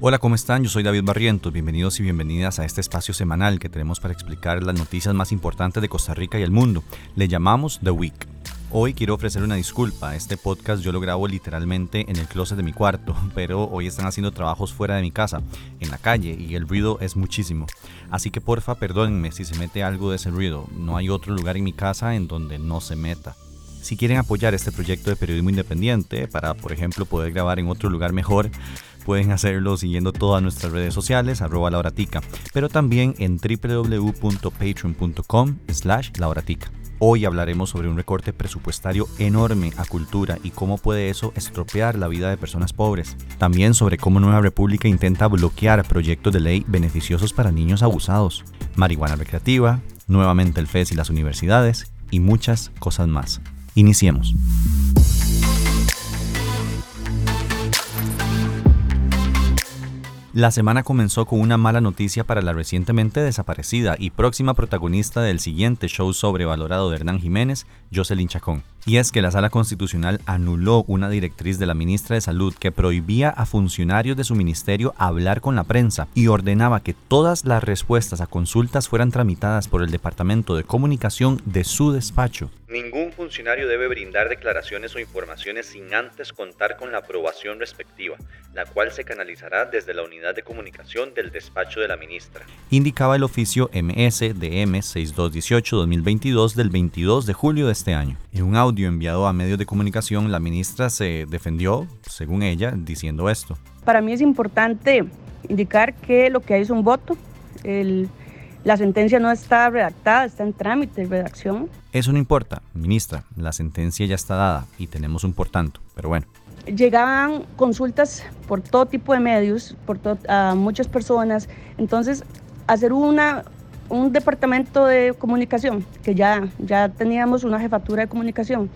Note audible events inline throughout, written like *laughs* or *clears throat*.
Hola, ¿cómo están? Yo soy David Barrientos. Bienvenidos y bienvenidas a este espacio semanal que tenemos para explicar las noticias más importantes de Costa Rica y el mundo. Le llamamos The Week. Hoy quiero ofrecer una disculpa. Este podcast yo lo grabo literalmente en el closet de mi cuarto, *laughs* pero hoy están haciendo trabajos fuera de mi casa, en la calle, y el ruido es muchísimo. Así que porfa, perdónenme si se mete algo de ese ruido. No hay otro lugar en mi casa en donde no se meta. Si quieren apoyar este proyecto de periodismo independiente para, por ejemplo, poder grabar en otro lugar mejor, pueden hacerlo siguiendo todas nuestras redes sociales, arroba lauratica, pero también en www.patreon.com slash lauratica. Hoy hablaremos sobre un recorte presupuestario enorme a cultura y cómo puede eso estropear la vida de personas pobres. También sobre cómo Nueva República intenta bloquear proyectos de ley beneficiosos para niños abusados, marihuana recreativa, nuevamente el FES y las universidades y muchas cosas más. Iniciemos. La semana comenzó con una mala noticia para la recientemente desaparecida y próxima protagonista del siguiente show sobrevalorado de Hernán Jiménez, Jocelyn Chacón. Y es que la Sala Constitucional anuló una directriz de la ministra de Salud que prohibía a funcionarios de su ministerio hablar con la prensa y ordenaba que todas las respuestas a consultas fueran tramitadas por el Departamento de Comunicación de su despacho. Funcionario debe brindar declaraciones o informaciones sin antes contar con la aprobación respectiva, la cual se canalizará desde la unidad de comunicación del despacho de la ministra. Indicaba el oficio MS-DM 6218-2022 del 22 de julio de este año. En un audio enviado a medios de comunicación, la ministra se defendió, según ella, diciendo esto. Para mí es importante indicar que lo que hay es un voto. El la sentencia no está redactada, está en trámite de redacción. Eso no importa, ministra, la sentencia ya está dada y tenemos un por tanto, pero bueno. Llegaban consultas por todo tipo de medios, por a muchas personas, entonces hacer una, un departamento de comunicación, que ya, ya teníamos una jefatura de comunicación,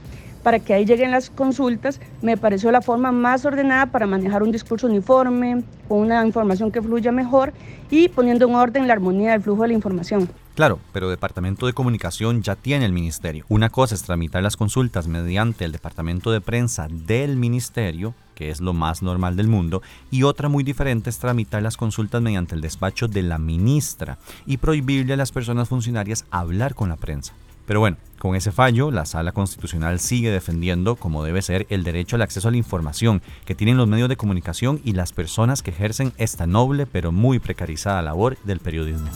para que ahí lleguen las consultas, me pareció la forma más ordenada para manejar un discurso uniforme, con una información que fluya mejor y poniendo en orden la armonía del flujo de la información. Claro, pero Departamento de Comunicación ya tiene el Ministerio. Una cosa es tramitar las consultas mediante el Departamento de Prensa del Ministerio, que es lo más normal del mundo, y otra muy diferente es tramitar las consultas mediante el despacho de la ministra y prohibirle a las personas funcionarias hablar con la prensa. Pero bueno, con ese fallo, la Sala Constitucional sigue defendiendo, como debe ser, el derecho al acceso a la información que tienen los medios de comunicación y las personas que ejercen esta noble pero muy precarizada labor del periodismo.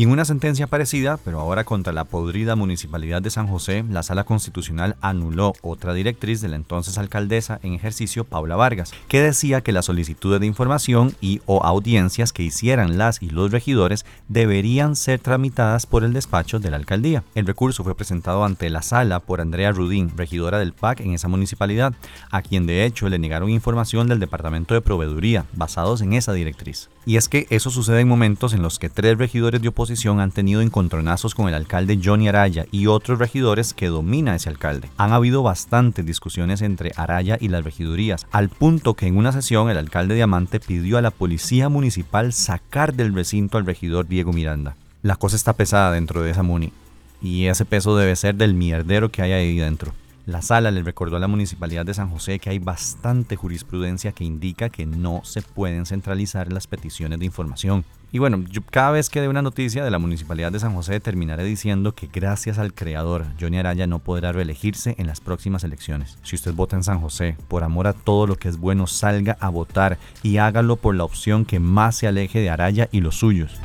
Y en una sentencia parecida, pero ahora contra la podrida Municipalidad de San José, la Sala Constitucional anuló otra directriz de la entonces alcaldesa en ejercicio, Paula Vargas, que decía que las solicitudes de información y o audiencias que hicieran las y los regidores deberían ser tramitadas por el despacho de la alcaldía. El recurso fue presentado ante la sala por Andrea Rudín, regidora del PAC en esa municipalidad, a quien de hecho le negaron información del Departamento de Proveeduría, basados en esa directriz. Y es que eso sucede en momentos en los que tres regidores de oposición han tenido encontronazos con el alcalde Johnny Araya y otros regidores que domina ese alcalde. Han habido bastantes discusiones entre Araya y las regidurías, al punto que en una sesión el alcalde Diamante pidió a la policía municipal sacar del recinto al regidor Diego Miranda. La cosa está pesada dentro de esa muni, y ese peso debe ser del mierdero que hay ahí dentro. La sala le recordó a la Municipalidad de San José que hay bastante jurisprudencia que indica que no se pueden centralizar las peticiones de información. Y bueno, cada vez que dé una noticia de la Municipalidad de San José terminaré diciendo que gracias al creador, Johnny Araya no podrá reelegirse en las próximas elecciones. Si usted vota en San José, por amor a todo lo que es bueno, salga a votar y hágalo por la opción que más se aleje de Araya y los suyos.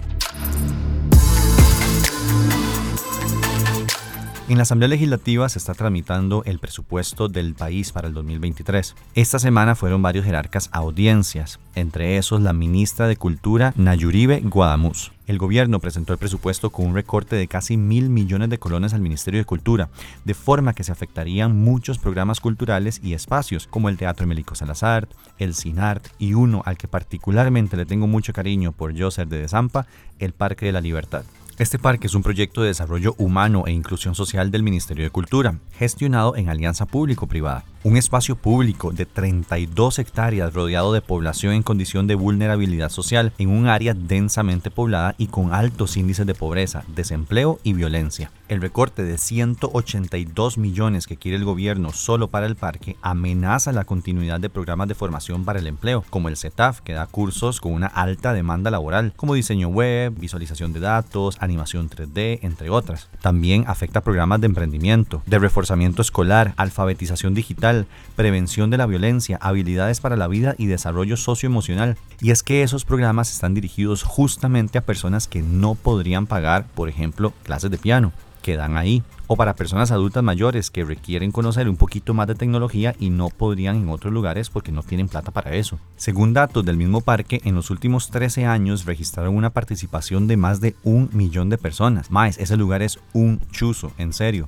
En la Asamblea Legislativa se está tramitando el presupuesto del país para el 2023. Esta semana fueron varios jerarcas a audiencias, entre esos la ministra de Cultura Nayuribe Guadamuz. El gobierno presentó el presupuesto con un recorte de casi mil millones de colones al Ministerio de Cultura, de forma que se afectarían muchos programas culturales y espacios, como el Teatro Emelico Salazar, el CINART y uno al que particularmente le tengo mucho cariño por yo ser de Desampa, el Parque de la Libertad. Este parque es un proyecto de desarrollo humano e inclusión social del Ministerio de Cultura, gestionado en alianza público-privada. Un espacio público de 32 hectáreas rodeado de población en condición de vulnerabilidad social en un área densamente poblada y con altos índices de pobreza, desempleo y violencia. El recorte de 182 millones que quiere el gobierno solo para el parque amenaza la continuidad de programas de formación para el empleo, como el CETAF, que da cursos con una alta demanda laboral, como diseño web, visualización de datos, animación 3D, entre otras. También afecta programas de emprendimiento, de reforzamiento escolar, alfabetización digital, prevención de la violencia, habilidades para la vida y desarrollo socioemocional. Y es que esos programas están dirigidos justamente a personas que no podrían pagar, por ejemplo, clases de piano quedan ahí. O para personas adultas mayores que requieren conocer un poquito más de tecnología y no podrían en otros lugares porque no tienen plata para eso. Según datos del mismo parque, en los últimos 13 años registraron una participación de más de un millón de personas. Más, ese lugar es un chuzo, en serio.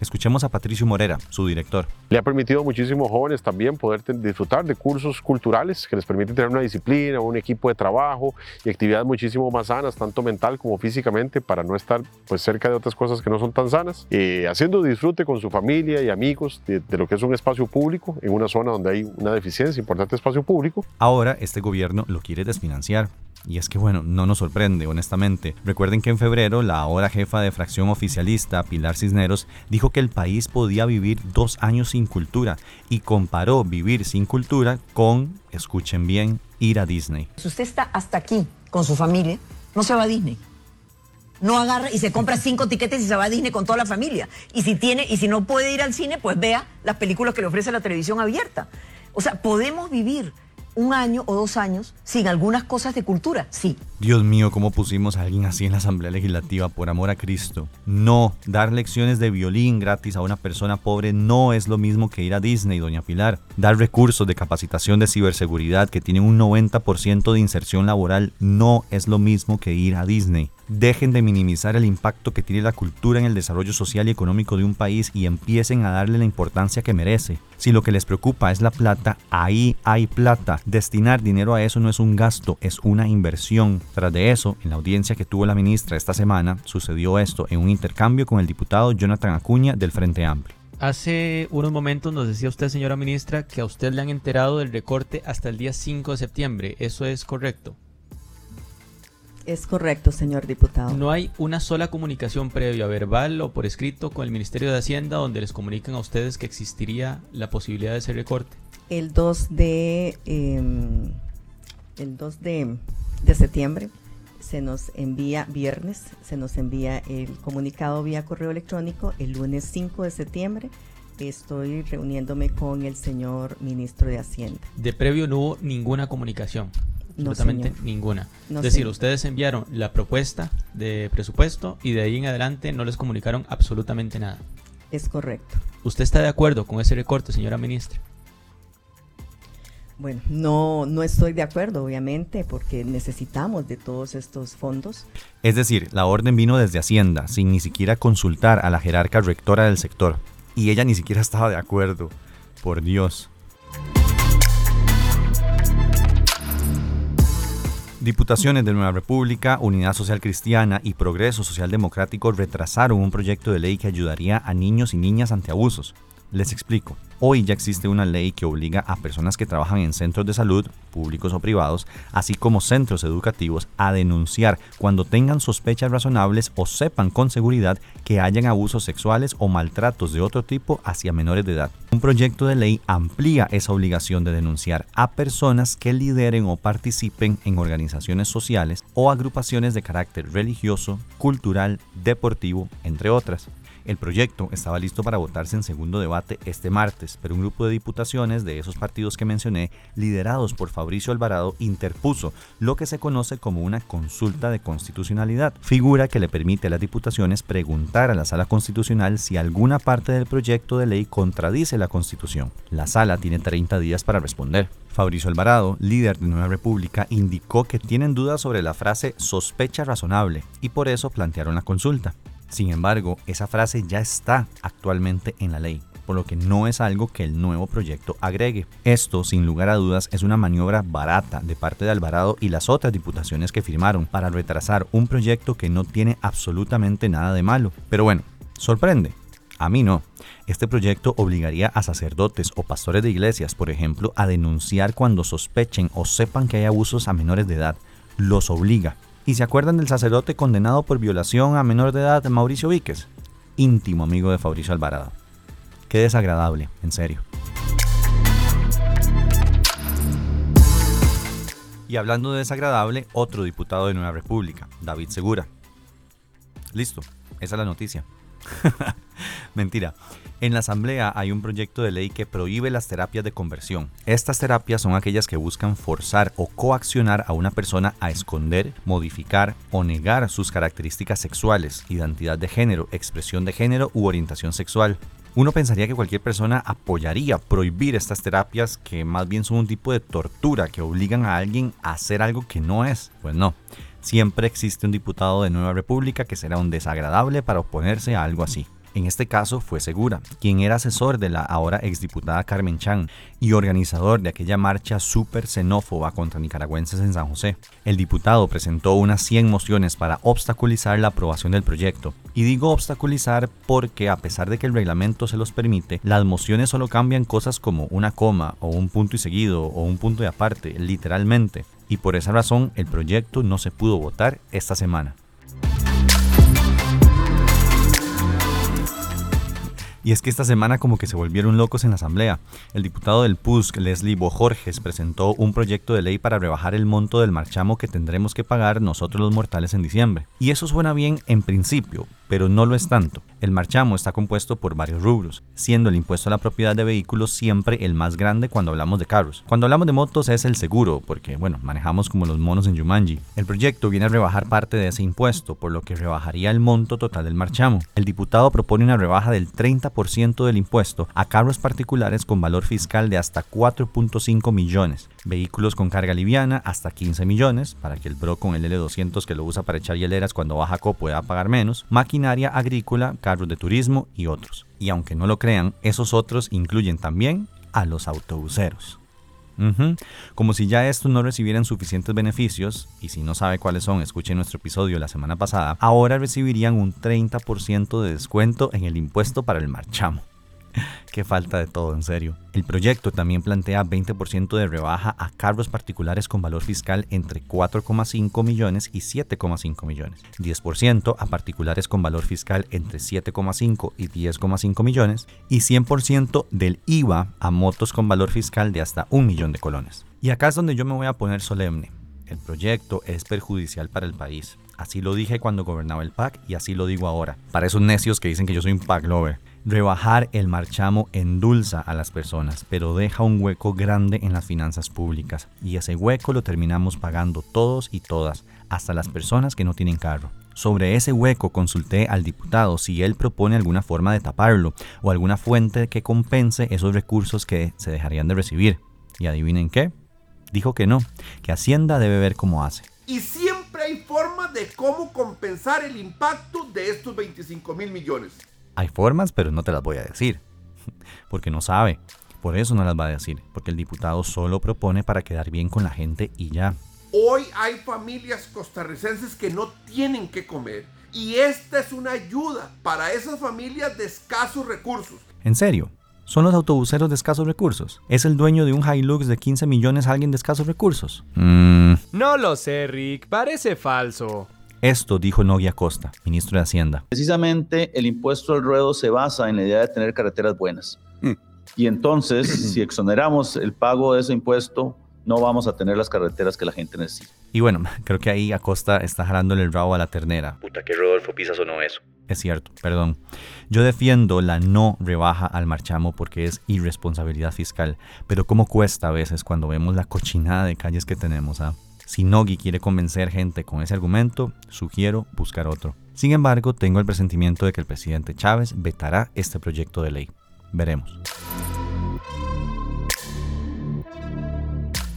Escuchemos a Patricio Morera, su director. Le ha permitido a muchísimos jóvenes también poder disfrutar de cursos culturales que les permiten tener una disciplina, un equipo de trabajo y actividades muchísimo más sanas, tanto mental como físicamente, para no estar pues, cerca de otras cosas que no son tan sanas. Eh, haciendo disfrute con su familia y amigos de, de lo que es un espacio público en una zona donde hay una deficiencia importante de espacio público. Ahora este gobierno lo quiere desfinanciar. Y es que bueno, no nos sorprende, honestamente. Recuerden que en febrero la ahora jefa de fracción oficialista, Pilar Cisneros, dijo que el país podía vivir dos años sin cultura y comparó vivir sin cultura con, escuchen bien, ir a Disney. Si usted está hasta aquí con su familia, no se va a Disney. No agarra y se compra cinco tiquetes y se va a Disney con toda la familia. Y si tiene, y si no puede ir al cine, pues vea las películas que le ofrece la televisión abierta. O sea, podemos vivir un año o dos años sin algunas cosas de cultura, sí. Dios mío, ¿cómo pusimos a alguien así en la Asamblea Legislativa por amor a Cristo? No, dar lecciones de violín gratis a una persona pobre no es lo mismo que ir a Disney, doña Pilar. Dar recursos de capacitación de ciberseguridad que tienen un 90% de inserción laboral no es lo mismo que ir a Disney. Dejen de minimizar el impacto que tiene la cultura en el desarrollo social y económico de un país y empiecen a darle la importancia que merece. Si lo que les preocupa es la plata, ahí hay plata. Destinar dinero a eso no es un gasto, es una inversión. Tras de eso, en la audiencia que tuvo la ministra esta semana, sucedió esto en un intercambio con el diputado Jonathan Acuña del Frente Amplio. Hace unos momentos nos decía usted, señora ministra, que a usted le han enterado del recorte hasta el día 5 de septiembre. ¿Eso es correcto? Es correcto, señor diputado. No hay una sola comunicación previa, verbal o por escrito, con el Ministerio de Hacienda donde les comuniquen a ustedes que existiría la posibilidad de ese recorte. El 2 de, eh, el 2 de, de septiembre se nos envía, viernes, se nos envía el comunicado vía correo electrónico. El lunes 5 de septiembre estoy reuniéndome con el señor ministro de Hacienda. De previo no hubo ninguna comunicación. Absolutamente ninguna. No, es decir, señor. ustedes enviaron la propuesta de presupuesto y de ahí en adelante no les comunicaron absolutamente nada. Es correcto. ¿Usted está de acuerdo con ese recorte, señora ministra? Bueno, no, no estoy de acuerdo, obviamente, porque necesitamos de todos estos fondos. Es decir, la orden vino desde Hacienda, sin ni siquiera consultar a la jerarca rectora del sector. Y ella ni siquiera estaba de acuerdo. Por Dios. Diputaciones de Nueva República, Unidad Social Cristiana y Progreso Social Democrático retrasaron un proyecto de ley que ayudaría a niños y niñas ante abusos. Les explico. Hoy ya existe una ley que obliga a personas que trabajan en centros de salud, públicos o privados, así como centros educativos, a denunciar cuando tengan sospechas razonables o sepan con seguridad que hayan abusos sexuales o maltratos de otro tipo hacia menores de edad. Un proyecto de ley amplía esa obligación de denunciar a personas que lideren o participen en organizaciones sociales o agrupaciones de carácter religioso, cultural, deportivo, entre otras. El proyecto estaba listo para votarse en segundo debate este martes, pero un grupo de diputaciones de esos partidos que mencioné, liderados por Fabricio Alvarado, interpuso lo que se conoce como una consulta de constitucionalidad, figura que le permite a las diputaciones preguntar a la sala constitucional si alguna parte del proyecto de ley contradice la constitución. La sala tiene 30 días para responder. Fabricio Alvarado, líder de Nueva República, indicó que tienen dudas sobre la frase sospecha razonable y por eso plantearon la consulta. Sin embargo, esa frase ya está actualmente en la ley, por lo que no es algo que el nuevo proyecto agregue. Esto, sin lugar a dudas, es una maniobra barata de parte de Alvarado y las otras diputaciones que firmaron para retrasar un proyecto que no tiene absolutamente nada de malo. Pero bueno, sorprende. A mí no. Este proyecto obligaría a sacerdotes o pastores de iglesias, por ejemplo, a denunciar cuando sospechen o sepan que hay abusos a menores de edad. Los obliga. ¿Y se acuerdan del sacerdote condenado por violación a menor de edad, Mauricio Víquez? íntimo amigo de Fabricio Alvarado. Qué desagradable, en serio. Y hablando de desagradable, otro diputado de Nueva República, David Segura. Listo, esa es la noticia. *laughs* *laughs* Mentira. En la Asamblea hay un proyecto de ley que prohíbe las terapias de conversión. Estas terapias son aquellas que buscan forzar o coaccionar a una persona a esconder, modificar o negar sus características sexuales, identidad de género, expresión de género u orientación sexual. Uno pensaría que cualquier persona apoyaría prohibir estas terapias que más bien son un tipo de tortura que obligan a alguien a hacer algo que no es. Pues no, siempre existe un diputado de Nueva República que será un desagradable para oponerse a algo así. En este caso fue Segura, quien era asesor de la ahora exdiputada Carmen Chan y organizador de aquella marcha súper xenófoba contra nicaragüenses en San José. El diputado presentó unas 100 mociones para obstaculizar la aprobación del proyecto. Y digo obstaculizar porque a pesar de que el reglamento se los permite, las mociones solo cambian cosas como una coma o un punto y seguido o un punto y aparte, literalmente. Y por esa razón el proyecto no se pudo votar esta semana. Y es que esta semana como que se volvieron locos en la asamblea. El diputado del PUSC, Leslie Bojorges, presentó un proyecto de ley para rebajar el monto del marchamo que tendremos que pagar nosotros los mortales en diciembre. Y eso suena bien en principio, pero no lo es tanto. El marchamo está compuesto por varios rubros, siendo el impuesto a la propiedad de vehículos siempre el más grande cuando hablamos de carros. Cuando hablamos de motos es el seguro, porque bueno, manejamos como los monos en Jumanji. El proyecto viene a rebajar parte de ese impuesto, por lo que rebajaría el monto total del marchamo. El diputado propone una rebaja del 30% del impuesto a carros particulares con valor fiscal de hasta 4.5 millones, vehículos con carga liviana hasta 15 millones, para que el bro con el L200 que lo usa para echar hieleras cuando baja co pueda pagar menos, maquinaria agrícola, carros de turismo y otros. Y aunque no lo crean, esos otros incluyen también a los autobuseros. Como si ya estos no recibieran suficientes beneficios, y si no sabe cuáles son, escuche nuestro episodio la semana pasada, ahora recibirían un 30% de descuento en el impuesto para el marchamo. *laughs* Qué falta de todo, en serio. El proyecto también plantea 20% de rebaja a carros particulares con valor fiscal entre 4,5 millones y 7,5 millones, 10% a particulares con valor fiscal entre 7,5 y 10,5 millones y 100% del IVA a motos con valor fiscal de hasta un millón de colones. Y acá es donde yo me voy a poner solemne. El proyecto es perjudicial para el país. Así lo dije cuando gobernaba el PAC y así lo digo ahora. Para esos necios que dicen que yo soy un PAC lover. Rebajar el marchamo endulza a las personas, pero deja un hueco grande en las finanzas públicas y ese hueco lo terminamos pagando todos y todas, hasta las personas que no tienen carro. Sobre ese hueco consulté al diputado si él propone alguna forma de taparlo o alguna fuente que compense esos recursos que se dejarían de recibir. Y adivinen qué, dijo que no, que Hacienda debe ver cómo hace. Y siempre hay formas de cómo compensar el impacto de estos 25 mil millones. Hay formas, pero no te las voy a decir, *laughs* porque no sabe. Por eso no las va a decir, porque el diputado solo propone para quedar bien con la gente y ya. Hoy hay familias costarricenses que no tienen que comer y esta es una ayuda para esas familias de escasos recursos. ¿En serio? ¿Son los autobuseros de escasos recursos? ¿Es el dueño de un Hilux de 15 millones alguien de escasos recursos? Mm. No lo sé, Rick. Parece falso. Esto dijo Nogui Acosta, ministro de Hacienda. Precisamente el impuesto al ruedo se basa en la idea de tener carreteras buenas. Mm. Y entonces, *clears throat* si exoneramos el pago de ese impuesto, no vamos a tener las carreteras que la gente necesita. Y bueno, *laughs* creo que ahí Acosta está jalándole el rabo a la ternera. Puta, que Rodolfo Pisa sonó eso. Es cierto, perdón. Yo defiendo la no rebaja al marchamo porque es irresponsabilidad fiscal, pero cómo cuesta a veces cuando vemos la cochinada de calles que tenemos, ¿ah? Si Nogi quiere convencer gente con ese argumento, sugiero buscar otro. Sin embargo, tengo el presentimiento de que el presidente Chávez vetará este proyecto de ley. Veremos.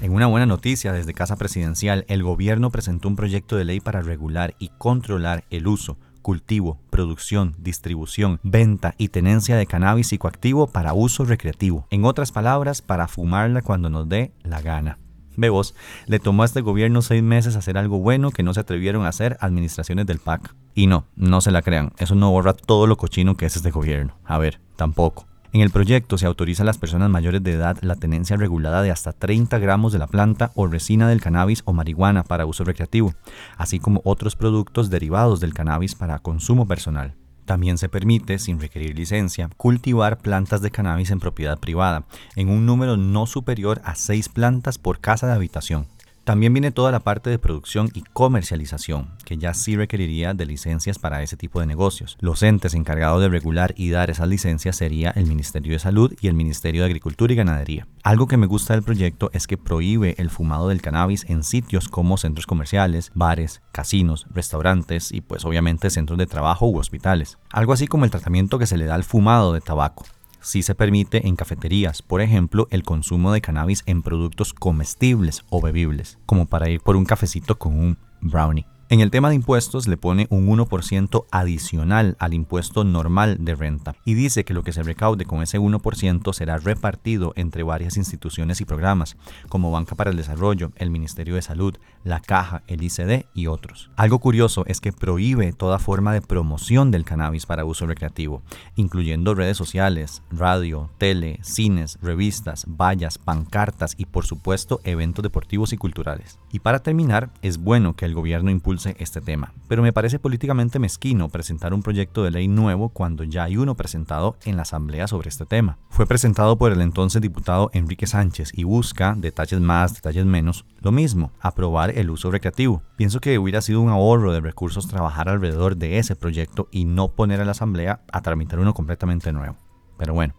En una buena noticia desde Casa Presidencial, el gobierno presentó un proyecto de ley para regular y controlar el uso, cultivo, producción, distribución, venta y tenencia de cannabis psicoactivo para uso recreativo. En otras palabras, para fumarla cuando nos dé la gana. Bebos, le tomó a este gobierno seis meses hacer algo bueno que no se atrevieron a hacer administraciones del PAC. Y no, no se la crean, eso no borra todo lo cochino que es este gobierno. A ver, tampoco. En el proyecto se autoriza a las personas mayores de edad la tenencia regulada de hasta 30 gramos de la planta o resina del cannabis o marihuana para uso recreativo, así como otros productos derivados del cannabis para consumo personal. También se permite, sin requerir licencia, cultivar plantas de cannabis en propiedad privada, en un número no superior a seis plantas por casa de habitación. También viene toda la parte de producción y comercialización, que ya sí requeriría de licencias para ese tipo de negocios. Los entes encargados de regular y dar esas licencias sería el Ministerio de Salud y el Ministerio de Agricultura y Ganadería. Algo que me gusta del proyecto es que prohíbe el fumado del cannabis en sitios como centros comerciales, bares, casinos, restaurantes y pues obviamente centros de trabajo u hospitales. Algo así como el tratamiento que se le da al fumado de tabaco sí se permite en cafeterías, por ejemplo, el consumo de cannabis en productos comestibles o bebibles, como para ir por un cafecito con un brownie. En el tema de impuestos le pone un 1% adicional al impuesto normal de renta y dice que lo que se recaude con ese 1% será repartido entre varias instituciones y programas, como Banca para el Desarrollo, el Ministerio de Salud, la Caja, el ICD y otros. Algo curioso es que prohíbe toda forma de promoción del cannabis para uso recreativo, incluyendo redes sociales, radio, tele, cines, revistas, vallas, pancartas y por supuesto eventos deportivos y culturales. Y para terminar, es bueno que el gobierno impulse este tema, pero me parece políticamente mezquino presentar un proyecto de ley nuevo cuando ya hay uno presentado en la Asamblea sobre este tema. Fue presentado por el entonces diputado Enrique Sánchez y busca, detalles más, detalles menos, lo mismo, aprobar el uso recreativo. Pienso que hubiera sido un ahorro de recursos trabajar alrededor de ese proyecto y no poner a la Asamblea a tramitar uno completamente nuevo. Pero bueno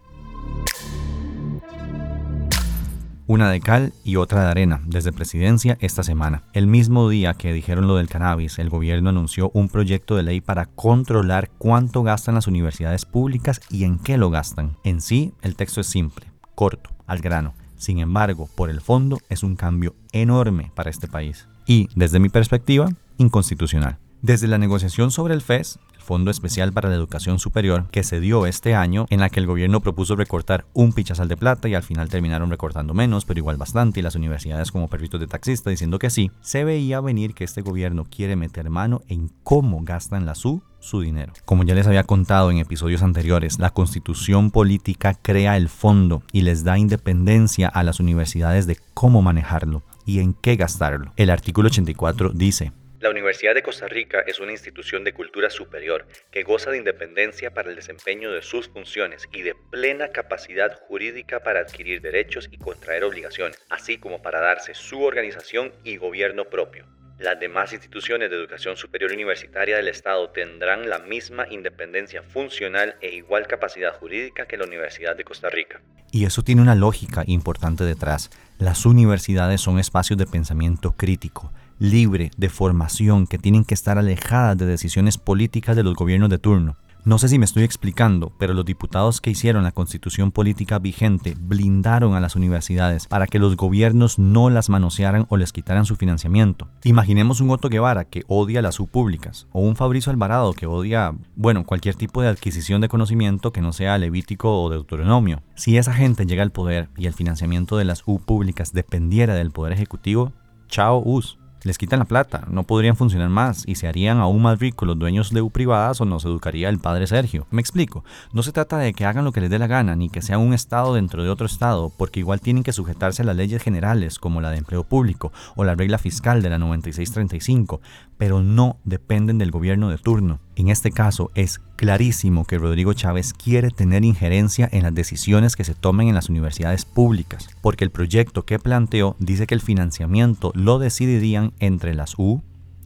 una de cal y otra de arena desde presidencia esta semana. El mismo día que dijeron lo del cannabis, el gobierno anunció un proyecto de ley para controlar cuánto gastan las universidades públicas y en qué lo gastan. En sí, el texto es simple, corto, al grano. Sin embargo, por el fondo es un cambio enorme para este país y, desde mi perspectiva, inconstitucional. Desde la negociación sobre el FES, Fondo Especial para la Educación Superior que se dio este año, en la que el gobierno propuso recortar un pichazal de plata y al final terminaron recortando menos, pero igual bastante, y las universidades como perritos de taxista diciendo que sí, se veía venir que este gobierno quiere meter mano en cómo gastan la SU su dinero. Como ya les había contado en episodios anteriores, la constitución política crea el fondo y les da independencia a las universidades de cómo manejarlo y en qué gastarlo. El artículo 84 dice, la Universidad de Costa Rica es una institución de cultura superior que goza de independencia para el desempeño de sus funciones y de plena capacidad jurídica para adquirir derechos y contraer obligaciones, así como para darse su organización y gobierno propio. Las demás instituciones de educación superior universitaria del Estado tendrán la misma independencia funcional e igual capacidad jurídica que la Universidad de Costa Rica. Y eso tiene una lógica importante detrás. Las universidades son espacios de pensamiento crítico libre de formación que tienen que estar alejadas de decisiones políticas de los gobiernos de turno. No sé si me estoy explicando, pero los diputados que hicieron la constitución política vigente blindaron a las universidades para que los gobiernos no las manosearan o les quitaran su financiamiento. Imaginemos un Otto Guevara que odia las U públicas, o un Fabrizio Alvarado que odia, bueno, cualquier tipo de adquisición de conocimiento que no sea levítico o deuteronomio. Si esa gente llega al poder y el financiamiento de las U públicas dependiera del poder ejecutivo, chao US les quitan la plata, no podrían funcionar más y se harían aún más ricos los dueños de U privadas o nos educaría el padre Sergio. Me explico, no se trata de que hagan lo que les dé la gana ni que sean un estado dentro de otro estado, porque igual tienen que sujetarse a las leyes generales como la de empleo público o la regla fiscal de la 9635, pero no dependen del gobierno de turno. En este caso es clarísimo que Rodrigo Chávez quiere tener injerencia en las decisiones que se tomen en las universidades públicas, porque el proyecto que planteó dice que el financiamiento lo decidirían entre las U,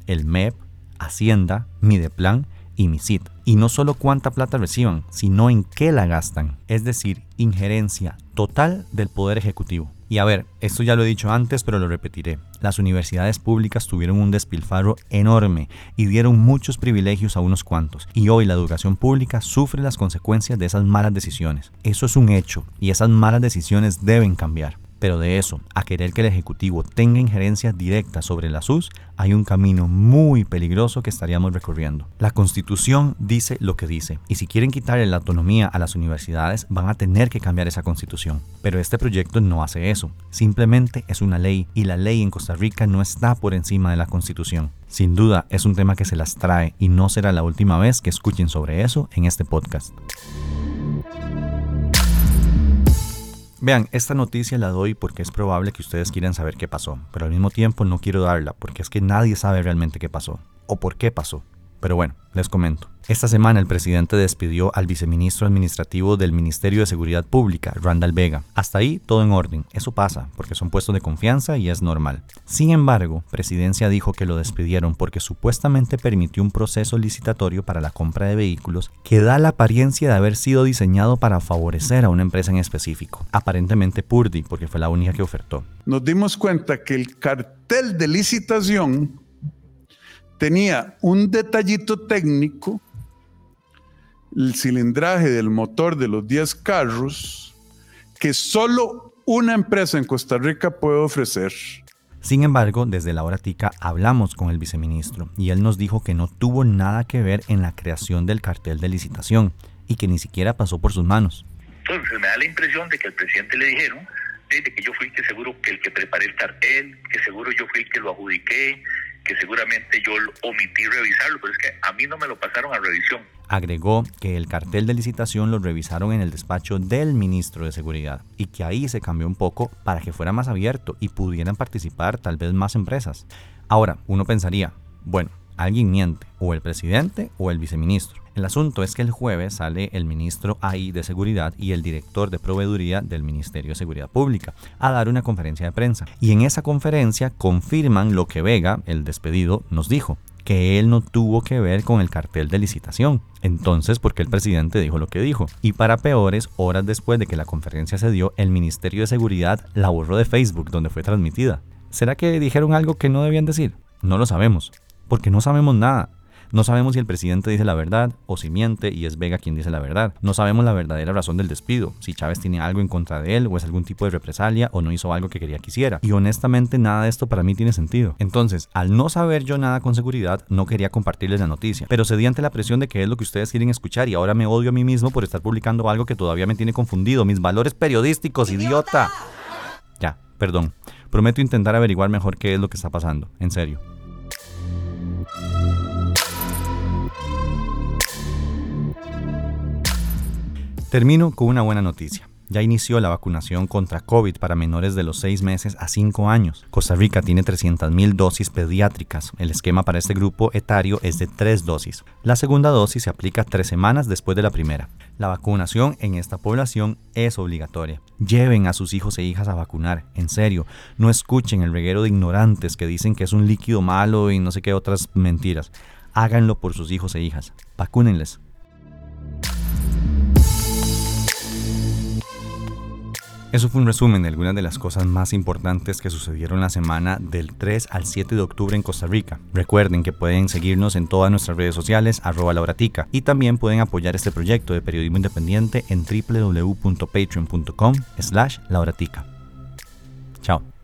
el MEP, Hacienda, Mideplan y MISIT. Y no solo cuánta plata reciban, sino en qué la gastan, es decir, injerencia total del Poder Ejecutivo. Y a ver, esto ya lo he dicho antes, pero lo repetiré. Las universidades públicas tuvieron un despilfarro enorme y dieron muchos privilegios a unos cuantos. Y hoy la educación pública sufre las consecuencias de esas malas decisiones. Eso es un hecho y esas malas decisiones deben cambiar. Pero de eso, a querer que el Ejecutivo tenga injerencia directa sobre la SUS, hay un camino muy peligroso que estaríamos recorriendo. La Constitución dice lo que dice, y si quieren quitarle la autonomía a las universidades, van a tener que cambiar esa Constitución. Pero este proyecto no hace eso, simplemente es una ley, y la ley en Costa Rica no está por encima de la Constitución. Sin duda, es un tema que se las trae y no será la última vez que escuchen sobre eso en este podcast. Vean, esta noticia la doy porque es probable que ustedes quieran saber qué pasó, pero al mismo tiempo no quiero darla porque es que nadie sabe realmente qué pasó o por qué pasó. Pero bueno, les comento. Esta semana el presidente despidió al viceministro administrativo del Ministerio de Seguridad Pública, Randall Vega. Hasta ahí todo en orden. Eso pasa, porque son puestos de confianza y es normal. Sin embargo, Presidencia dijo que lo despidieron porque supuestamente permitió un proceso licitatorio para la compra de vehículos que da la apariencia de haber sido diseñado para favorecer a una empresa en específico. Aparentemente Purdy, porque fue la única que ofertó. Nos dimos cuenta que el cartel de licitación tenía un detallito técnico el cilindraje del motor de los 10 carros que solo una empresa en Costa Rica puede ofrecer. Sin embargo, desde la hora tica hablamos con el viceministro y él nos dijo que no tuvo nada que ver en la creación del cartel de licitación y que ni siquiera pasó por sus manos. Entonces me da la impresión de que al presidente le dijeron de que yo fui el que seguro que el que preparé el cartel, que seguro yo fui el que lo adjudiqué, que seguramente yo omití revisarlo, pero es que a mí no me lo pasaron a revisión. Agregó que el cartel de licitación lo revisaron en el despacho del ministro de Seguridad y que ahí se cambió un poco para que fuera más abierto y pudieran participar tal vez más empresas. Ahora, uno pensaría, bueno, alguien miente, o el presidente o el viceministro. El asunto es que el jueves sale el ministro ahí de Seguridad y el director de Proveeduría del Ministerio de Seguridad Pública a dar una conferencia de prensa. Y en esa conferencia confirman lo que Vega, el despedido, nos dijo que él no tuvo que ver con el cartel de licitación. Entonces, ¿por qué el presidente dijo lo que dijo? Y para peores, horas después de que la conferencia se dio, el Ministerio de Seguridad la borró de Facebook, donde fue transmitida. ¿Será que dijeron algo que no debían decir? No lo sabemos, porque no sabemos nada. No sabemos si el presidente dice la verdad o si miente y es Vega quien dice la verdad. No sabemos la verdadera razón del despido, si Chávez tiene algo en contra de él o es algún tipo de represalia o no hizo algo que quería que hiciera. Y honestamente nada de esto para mí tiene sentido. Entonces, al no saber yo nada con seguridad, no quería compartirles la noticia, pero cedí ante la presión de que es lo que ustedes quieren escuchar y ahora me odio a mí mismo por estar publicando algo que todavía me tiene confundido. Mis valores periodísticos, idiota. Ya, perdón. Prometo intentar averiguar mejor qué es lo que está pasando. En serio. Termino con una buena noticia. Ya inició la vacunación contra COVID para menores de los 6 meses a 5 años. Costa Rica tiene 300.000 dosis pediátricas. El esquema para este grupo etario es de 3 dosis. La segunda dosis se aplica 3 semanas después de la primera. La vacunación en esta población es obligatoria. Lleven a sus hijos e hijas a vacunar, en serio. No escuchen el reguero de ignorantes que dicen que es un líquido malo y no sé qué otras mentiras. Háganlo por sus hijos e hijas. Vacúnenles. Eso fue un resumen de algunas de las cosas más importantes que sucedieron la semana del 3 al 7 de octubre en Costa Rica. Recuerden que pueden seguirnos en todas nuestras redes sociales, arroba lauratica, y también pueden apoyar este proyecto de periodismo independiente en www.patreon.com slash lauratica. Chao.